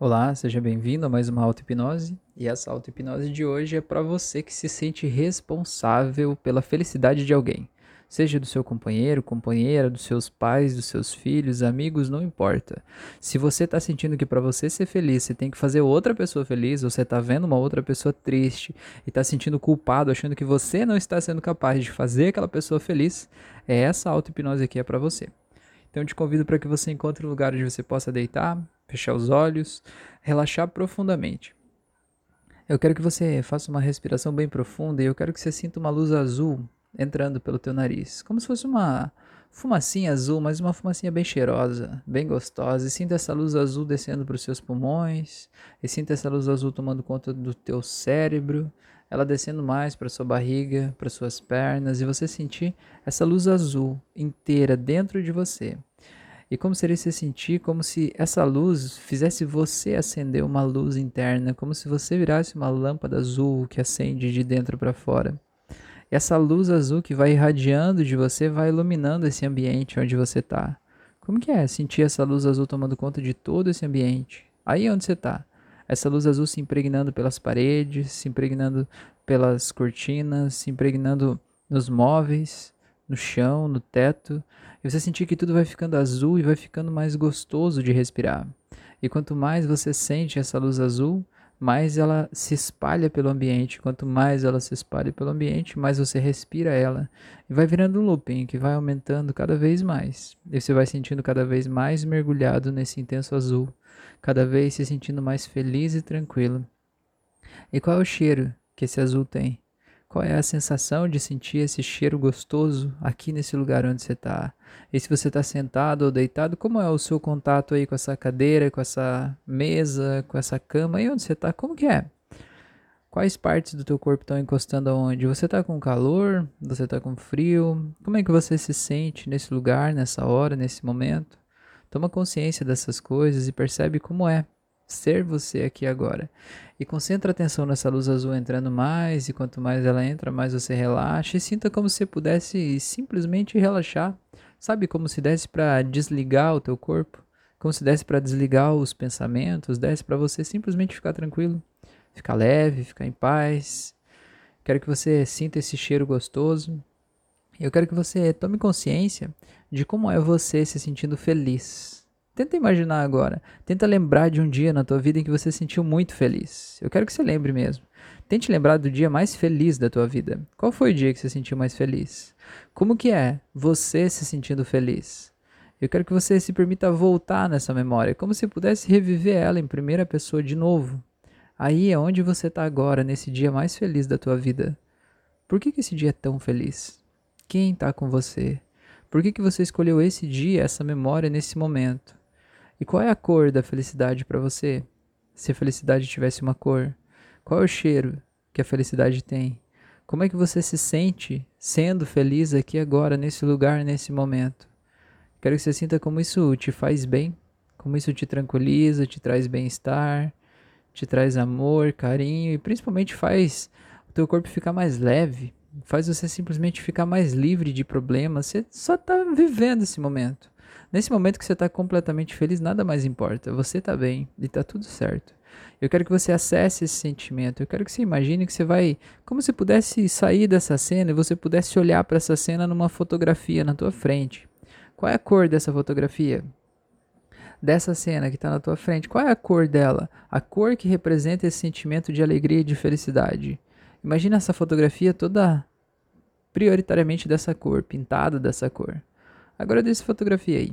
Olá, seja bem-vindo a mais uma auto-hipnose. E essa auto-hipnose de hoje é para você que se sente responsável pela felicidade de alguém. Seja do seu companheiro, companheira, dos seus pais, dos seus filhos, amigos, não importa. Se você está sentindo que para você ser feliz você tem que fazer outra pessoa feliz, ou você está vendo uma outra pessoa triste e está sentindo culpado, achando que você não está sendo capaz de fazer aquela pessoa feliz, é essa auto-hipnose aqui é para você. Então eu te convido para que você encontre um lugar onde você possa deitar, fechar os olhos, relaxar profundamente. Eu quero que você faça uma respiração bem profunda e eu quero que você sinta uma luz azul entrando pelo teu nariz, como se fosse uma fumacinha azul, mas uma fumacinha bem cheirosa, bem gostosa. E sinta essa luz azul descendo para os seus pulmões, e sinta essa luz azul tomando conta do teu cérebro, ela descendo mais para sua barriga, para suas pernas, e você sentir essa luz azul inteira dentro de você. E como seria se sentir como se essa luz fizesse você acender uma luz interna, como se você virasse uma lâmpada azul que acende de dentro para fora. E essa luz azul que vai irradiando de você vai iluminando esse ambiente onde você está. Como que é sentir essa luz azul tomando conta de todo esse ambiente? Aí onde você está. Essa luz azul se impregnando pelas paredes, se impregnando pelas cortinas, se impregnando nos móveis, no chão, no teto, e você sentir que tudo vai ficando azul e vai ficando mais gostoso de respirar. E quanto mais você sente essa luz azul, mais ela se espalha pelo ambiente. Quanto mais ela se espalha pelo ambiente, mais você respira ela. E vai virando um looping que vai aumentando cada vez mais. E você vai sentindo cada vez mais mergulhado nesse intenso azul, cada vez se sentindo mais feliz e tranquilo. E qual é o cheiro que esse azul tem? Qual é a sensação de sentir esse cheiro gostoso aqui nesse lugar onde você está? E se você está sentado ou deitado, como é o seu contato aí com essa cadeira, com essa mesa, com essa cama? E onde você está? Como que é? Quais partes do teu corpo estão encostando aonde? Você está com calor? Você está com frio? Como é que você se sente nesse lugar, nessa hora, nesse momento? Toma consciência dessas coisas e percebe como é ser você aqui agora. E concentra a atenção nessa luz azul entrando mais, e quanto mais ela entra, mais você relaxa e sinta como se pudesse simplesmente relaxar. Sabe como se desse para desligar o teu corpo? Como se desse para desligar os pensamentos, desse para você simplesmente ficar tranquilo, ficar leve, ficar em paz. Quero que você sinta esse cheiro gostoso. Eu quero que você tome consciência de como é você se sentindo feliz Tenta imaginar agora. Tenta lembrar de um dia na tua vida em que você se sentiu muito feliz. Eu quero que você lembre mesmo. Tente lembrar do dia mais feliz da tua vida. Qual foi o dia que você se sentiu mais feliz? Como que é você se sentindo feliz? Eu quero que você se permita voltar nessa memória, como se pudesse reviver ela em primeira pessoa de novo. Aí é onde você está agora, nesse dia mais feliz da tua vida. Por que, que esse dia é tão feliz? Quem está com você? Por que, que você escolheu esse dia, essa memória, nesse momento? E qual é a cor da felicidade para você? Se a felicidade tivesse uma cor, qual é o cheiro que a felicidade tem? Como é que você se sente sendo feliz aqui agora, nesse lugar, nesse momento? Quero que você sinta como isso te faz bem, como isso te tranquiliza, te traz bem-estar, te traz amor, carinho e principalmente faz o teu corpo ficar mais leve, faz você simplesmente ficar mais livre de problemas. Você só está vivendo esse momento. Nesse momento que você está completamente feliz, nada mais importa. Você está bem e está tudo certo. Eu quero que você acesse esse sentimento. Eu quero que você imagine que você vai, como se pudesse sair dessa cena e você pudesse olhar para essa cena numa fotografia na tua frente. Qual é a cor dessa fotografia? Dessa cena que está na tua frente, qual é a cor dela? A cor que representa esse sentimento de alegria e de felicidade. Imagina essa fotografia toda prioritariamente dessa cor, pintada dessa cor. Agora fotografia aí.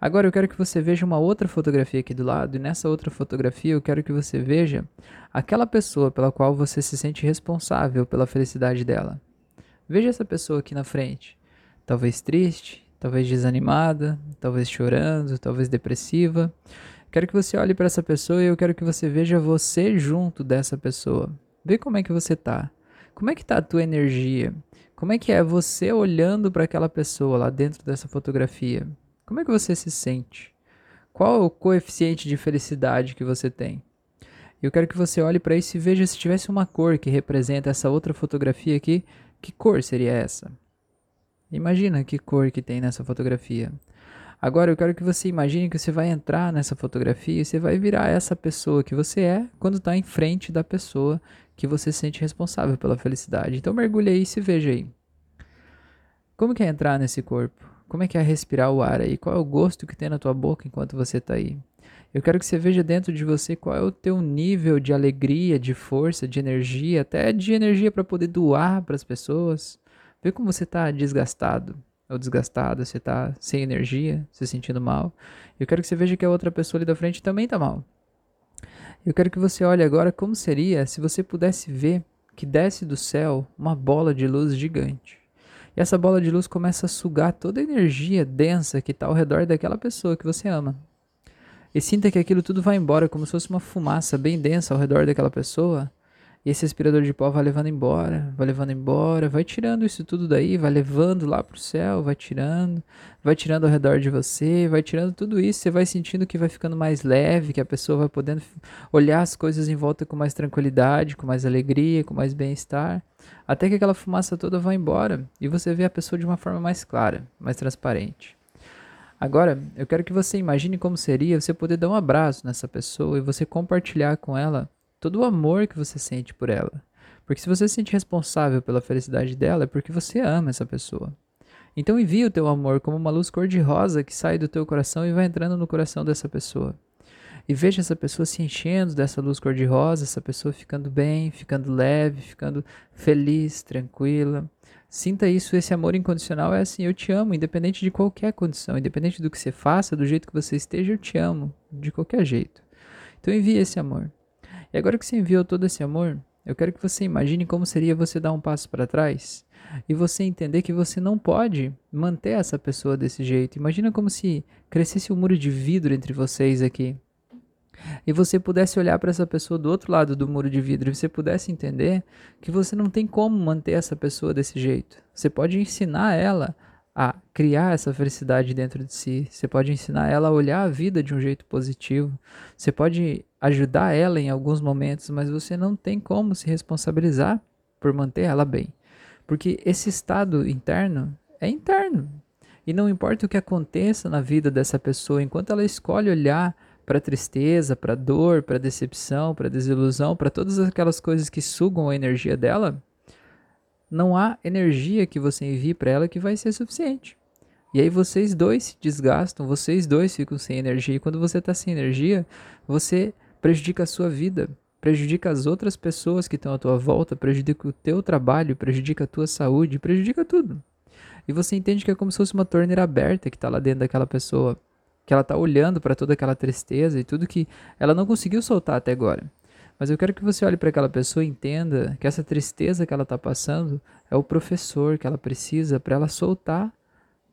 Agora eu quero que você veja uma outra fotografia aqui do lado, e nessa outra fotografia eu quero que você veja aquela pessoa pela qual você se sente responsável pela felicidade dela. Veja essa pessoa aqui na frente. Talvez triste, talvez desanimada, talvez chorando, talvez depressiva. Quero que você olhe para essa pessoa e eu quero que você veja você junto dessa pessoa. Vê como é que você tá. Como é que tá a tua energia? Como é que é você olhando para aquela pessoa lá dentro dessa fotografia? Como é que você se sente? Qual o coeficiente de felicidade que você tem? Eu quero que você olhe para isso e veja se tivesse uma cor que representa essa outra fotografia aqui, que cor seria essa? Imagina que cor que tem nessa fotografia. Agora eu quero que você imagine que você vai entrar nessa fotografia e você vai virar essa pessoa que você é quando está em frente da pessoa que você sente responsável pela felicidade. Então mergulhe aí e se veja aí. Como que é entrar nesse corpo? Como é que é respirar o ar aí? Qual é o gosto que tem na tua boca enquanto você está aí? Eu quero que você veja dentro de você qual é o teu nível de alegria, de força, de energia, até de energia para poder doar para as pessoas. Vê como você está desgastado ou desgastada, você está sem energia, se sentindo mal. Eu quero que você veja que a outra pessoa ali da frente também está mal. Eu quero que você olhe agora como seria se você pudesse ver que desce do céu uma bola de luz gigante. E essa bola de luz começa a sugar toda a energia densa que está ao redor daquela pessoa que você ama e sinta que aquilo tudo vai embora, como se fosse uma fumaça bem densa ao redor daquela pessoa. E esse aspirador de pó vai levando embora, vai levando embora, vai tirando isso tudo daí, vai levando lá pro céu, vai tirando, vai tirando ao redor de você, vai tirando tudo isso, você vai sentindo que vai ficando mais leve, que a pessoa vai podendo olhar as coisas em volta com mais tranquilidade, com mais alegria, com mais bem-estar, até que aquela fumaça toda vai embora e você vê a pessoa de uma forma mais clara, mais transparente. Agora, eu quero que você imagine como seria você poder dar um abraço nessa pessoa e você compartilhar com ela todo o amor que você sente por ela. Porque se você se sente responsável pela felicidade dela, é porque você ama essa pessoa. Então envie o teu amor como uma luz cor-de-rosa que sai do teu coração e vai entrando no coração dessa pessoa. E veja essa pessoa se enchendo dessa luz cor-de-rosa, essa pessoa ficando bem, ficando leve, ficando feliz, tranquila. Sinta isso, esse amor incondicional é assim, eu te amo, independente de qualquer condição, independente do que você faça, do jeito que você esteja, eu te amo, de qualquer jeito. Então envie esse amor. E agora que você enviou todo esse amor, eu quero que você imagine como seria você dar um passo para trás e você entender que você não pode manter essa pessoa desse jeito. Imagina como se crescesse um muro de vidro entre vocês aqui e você pudesse olhar para essa pessoa do outro lado do muro de vidro e você pudesse entender que você não tem como manter essa pessoa desse jeito. Você pode ensinar ela a criar essa felicidade dentro de si. Você pode ensinar ela a olhar a vida de um jeito positivo. Você pode ajudar ela em alguns momentos, mas você não tem como se responsabilizar por manter ela bem. Porque esse estado interno é interno. E não importa o que aconteça na vida dessa pessoa, enquanto ela escolhe olhar para tristeza, para dor, para decepção, para desilusão, para todas aquelas coisas que sugam a energia dela, não há energia que você envie para ela que vai ser suficiente. E aí vocês dois se desgastam, vocês dois ficam sem energia. E quando você está sem energia, você prejudica a sua vida, prejudica as outras pessoas que estão à tua volta, prejudica o teu trabalho, prejudica a tua saúde, prejudica tudo. E você entende que é como se fosse uma torneira aberta que está lá dentro daquela pessoa que ela está olhando para toda aquela tristeza e tudo que ela não conseguiu soltar até agora. Mas eu quero que você olhe para aquela pessoa e entenda que essa tristeza que ela está passando é o professor que ela precisa para ela soltar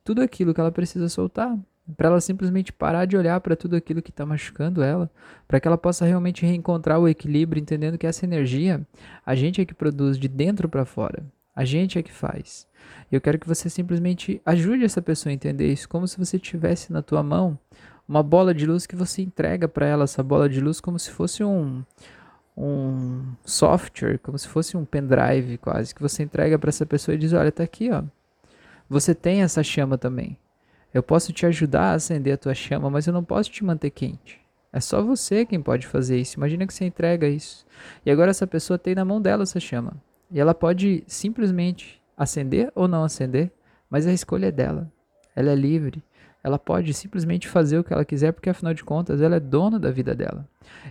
tudo aquilo que ela precisa soltar. Para ela simplesmente parar de olhar para tudo aquilo que está machucando ela, para que ela possa realmente reencontrar o equilíbrio, entendendo que essa energia a gente é que produz de dentro para fora, a gente é que faz. Eu quero que você simplesmente ajude essa pessoa a entender isso, como se você tivesse na tua mão uma bola de luz que você entrega para ela, essa bola de luz como se fosse um um software, como se fosse um pendrive quase, que você entrega para essa pessoa e diz: "Olha, tá aqui, ó. Você tem essa chama também. Eu posso te ajudar a acender a tua chama, mas eu não posso te manter quente. É só você quem pode fazer isso. Imagina que você entrega isso. E agora essa pessoa tem na mão dela essa chama. E ela pode simplesmente acender ou não acender, mas a escolha é dela. Ela é livre. Ela pode simplesmente fazer o que ela quiser, porque afinal de contas ela é dona da vida dela.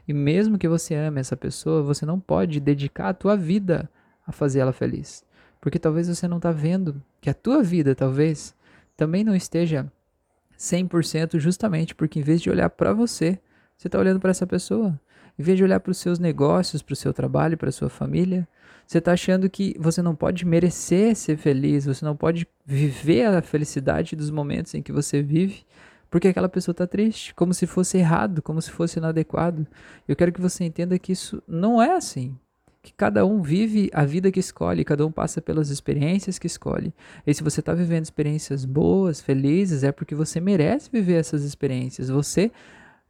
E mesmo que você ame essa pessoa, você não pode dedicar a tua vida a fazer ela feliz. Porque talvez você não está vendo que a tua vida, talvez, também não esteja 100% justamente porque em vez de olhar para você, você está olhando para essa pessoa. Em vez de olhar para os seus negócios, para o seu trabalho, para a sua família, você está achando que você não pode merecer ser feliz, você não pode viver a felicidade dos momentos em que você vive, porque aquela pessoa está triste, como se fosse errado, como se fosse inadequado. Eu quero que você entenda que isso não é assim. Que cada um vive a vida que escolhe, cada um passa pelas experiências que escolhe. E se você está vivendo experiências boas, felizes, é porque você merece viver essas experiências. Você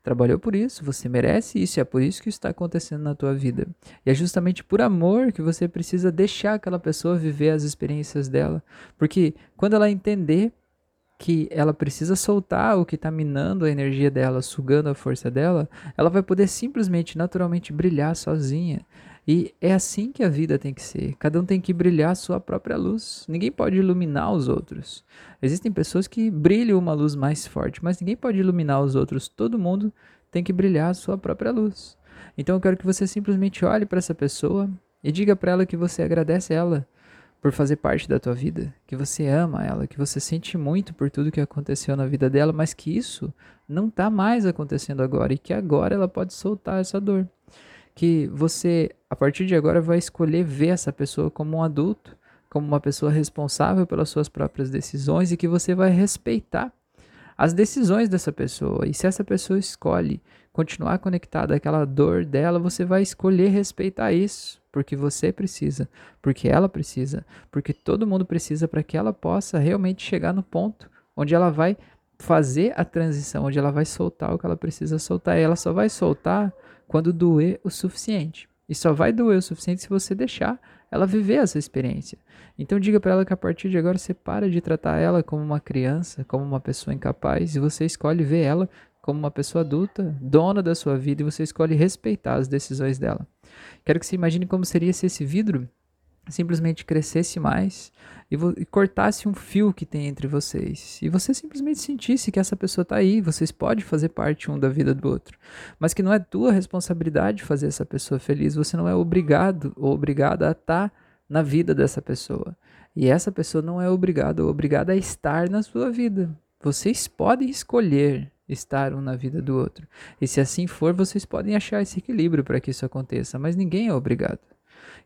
trabalhou por isso, você merece isso, é por isso que está acontecendo na tua vida. E é justamente por amor que você precisa deixar aquela pessoa viver as experiências dela, porque quando ela entender que ela precisa soltar o que está minando a energia dela, sugando a força dela, ela vai poder simplesmente, naturalmente brilhar sozinha. E é assim que a vida tem que ser. Cada um tem que brilhar sua própria luz. Ninguém pode iluminar os outros. Existem pessoas que brilham uma luz mais forte, mas ninguém pode iluminar os outros. Todo mundo tem que brilhar sua própria luz. Então eu quero que você simplesmente olhe para essa pessoa e diga para ela que você agradece ela por fazer parte da tua vida, que você ama ela, que você sente muito por tudo que aconteceu na vida dela, mas que isso não está mais acontecendo agora e que agora ela pode soltar essa dor. Que você, a partir de agora, vai escolher ver essa pessoa como um adulto, como uma pessoa responsável pelas suas próprias decisões e que você vai respeitar as decisões dessa pessoa. E se essa pessoa escolhe continuar conectada àquela dor dela, você vai escolher respeitar isso, porque você precisa, porque ela precisa, porque todo mundo precisa para que ela possa realmente chegar no ponto onde ela vai fazer a transição, onde ela vai soltar o que ela precisa soltar. E ela só vai soltar quando doer o suficiente. E só vai doer o suficiente se você deixar ela viver essa experiência. Então diga para ela que a partir de agora você para de tratar ela como uma criança, como uma pessoa incapaz, e você escolhe ver ela como uma pessoa adulta, dona da sua vida, e você escolhe respeitar as decisões dela. Quero que você imagine como seria se esse vidro simplesmente crescesse mais e, e, cortasse um fio que tem entre vocês. E você simplesmente sentisse que essa pessoa está aí, vocês podem fazer parte um da vida do outro. Mas que não é tua responsabilidade fazer essa pessoa feliz, você não é obrigado ou obrigada a estar tá na vida dessa pessoa. E essa pessoa não é obrigada ou obrigada a estar na sua vida. Vocês podem escolher estar um na vida do outro. E se assim for, vocês podem achar esse equilíbrio para que isso aconteça, mas ninguém é obrigado.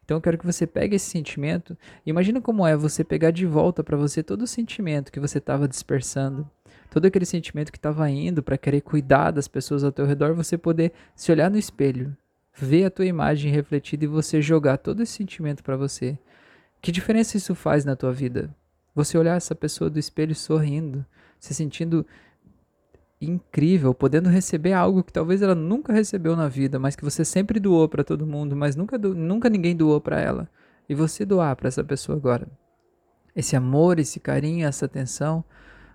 Então eu quero que você pegue esse sentimento. Imagina como é você pegar de volta para você todo o sentimento que você estava dispersando, todo aquele sentimento que estava indo para querer cuidar das pessoas ao teu redor, você poder se olhar no espelho, ver a tua imagem refletida e você jogar todo esse sentimento para você. Que diferença isso faz na tua vida? Você olhar essa pessoa do espelho sorrindo, se sentindo incrível, podendo receber algo que talvez ela nunca recebeu na vida, mas que você sempre doou para todo mundo, mas nunca, do, nunca ninguém doou para ela. E você doar para essa pessoa agora. Esse amor, esse carinho, essa atenção,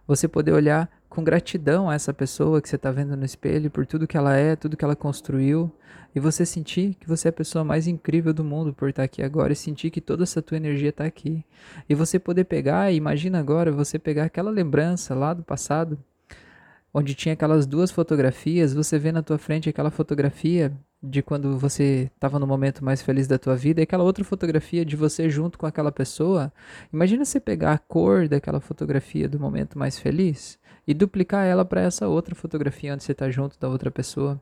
você poder olhar com gratidão a essa pessoa que você está vendo no espelho por tudo que ela é, tudo que ela construiu, e você sentir que você é a pessoa mais incrível do mundo por estar tá aqui agora e sentir que toda essa tua energia está aqui. E você poder pegar, imagina agora você pegar aquela lembrança lá do passado onde tinha aquelas duas fotografias, você vê na tua frente aquela fotografia de quando você estava no momento mais feliz da tua vida e aquela outra fotografia de você junto com aquela pessoa. Imagina você pegar a cor daquela fotografia do momento mais feliz e duplicar ela para essa outra fotografia onde você está junto da outra pessoa.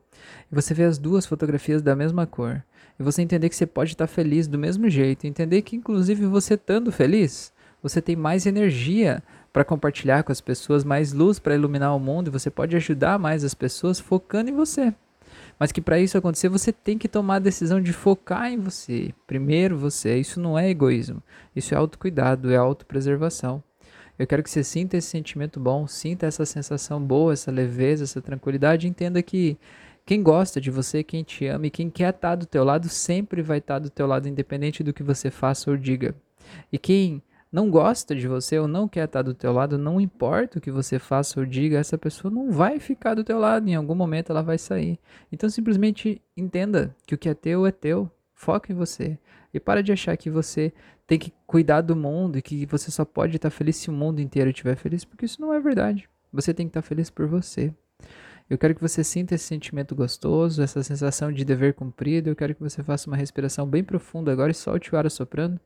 E você vê as duas fotografias da mesma cor. E você entender que você pode estar tá feliz do mesmo jeito. Entender que, inclusive, você estando feliz, você tem mais energia para compartilhar com as pessoas, mais luz para iluminar o mundo, você pode ajudar mais as pessoas focando em você. Mas que para isso acontecer, você tem que tomar a decisão de focar em você. Primeiro você. Isso não é egoísmo. Isso é autocuidado, é autopreservação. Eu quero que você sinta esse sentimento bom, sinta essa sensação boa, essa leveza, essa tranquilidade. Entenda que quem gosta de você, quem te ama e quem quer estar do teu lado, sempre vai estar do teu lado, independente do que você faça ou diga. E quem não gosta de você ou não quer estar do teu lado, não importa o que você faça ou diga, essa pessoa não vai ficar do teu lado, em algum momento ela vai sair. Então simplesmente entenda que o que é teu é teu, foca em você e para de achar que você tem que cuidar do mundo e que você só pode estar feliz se o mundo inteiro estiver feliz, porque isso não é verdade. Você tem que estar feliz por você. Eu quero que você sinta esse sentimento gostoso, essa sensação de dever cumprido. Eu quero que você faça uma respiração bem profunda agora e solte o ar assoprando.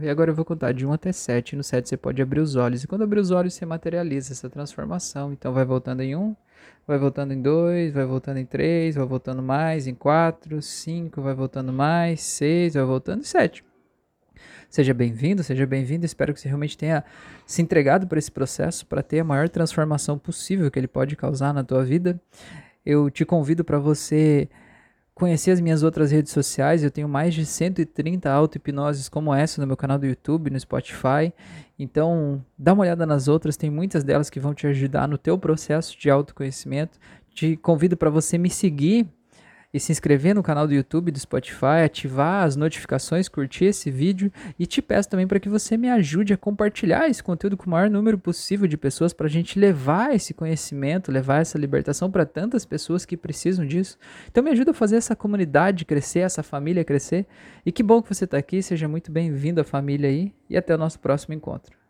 E agora eu vou contar de 1 até 7. No 7 você pode abrir os olhos. E quando abrir os olhos, você materializa essa transformação. Então vai voltando em 1, vai voltando em 2, vai voltando em 3, vai voltando mais em 4, 5, vai voltando mais, 6, vai voltando em 7. Seja bem-vindo, seja bem-vindo. Espero que você realmente tenha se entregado para esse processo para ter a maior transformação possível que ele pode causar na tua vida. Eu te convido para você conhecer as minhas outras redes sociais. Eu tenho mais de 130 auto-hipnoses como essa no meu canal do YouTube, no Spotify. Então, dá uma olhada nas outras, tem muitas delas que vão te ajudar no teu processo de autoconhecimento. Te convido para você me seguir e se inscrever no canal do YouTube, do Spotify, ativar as notificações, curtir esse vídeo e te peço também para que você me ajude a compartilhar esse conteúdo com o maior número possível de pessoas para a gente levar esse conhecimento, levar essa libertação para tantas pessoas que precisam disso. Então me ajuda a fazer essa comunidade crescer, essa família crescer. E que bom que você está aqui, seja muito bem-vindo à família aí e até o nosso próximo encontro.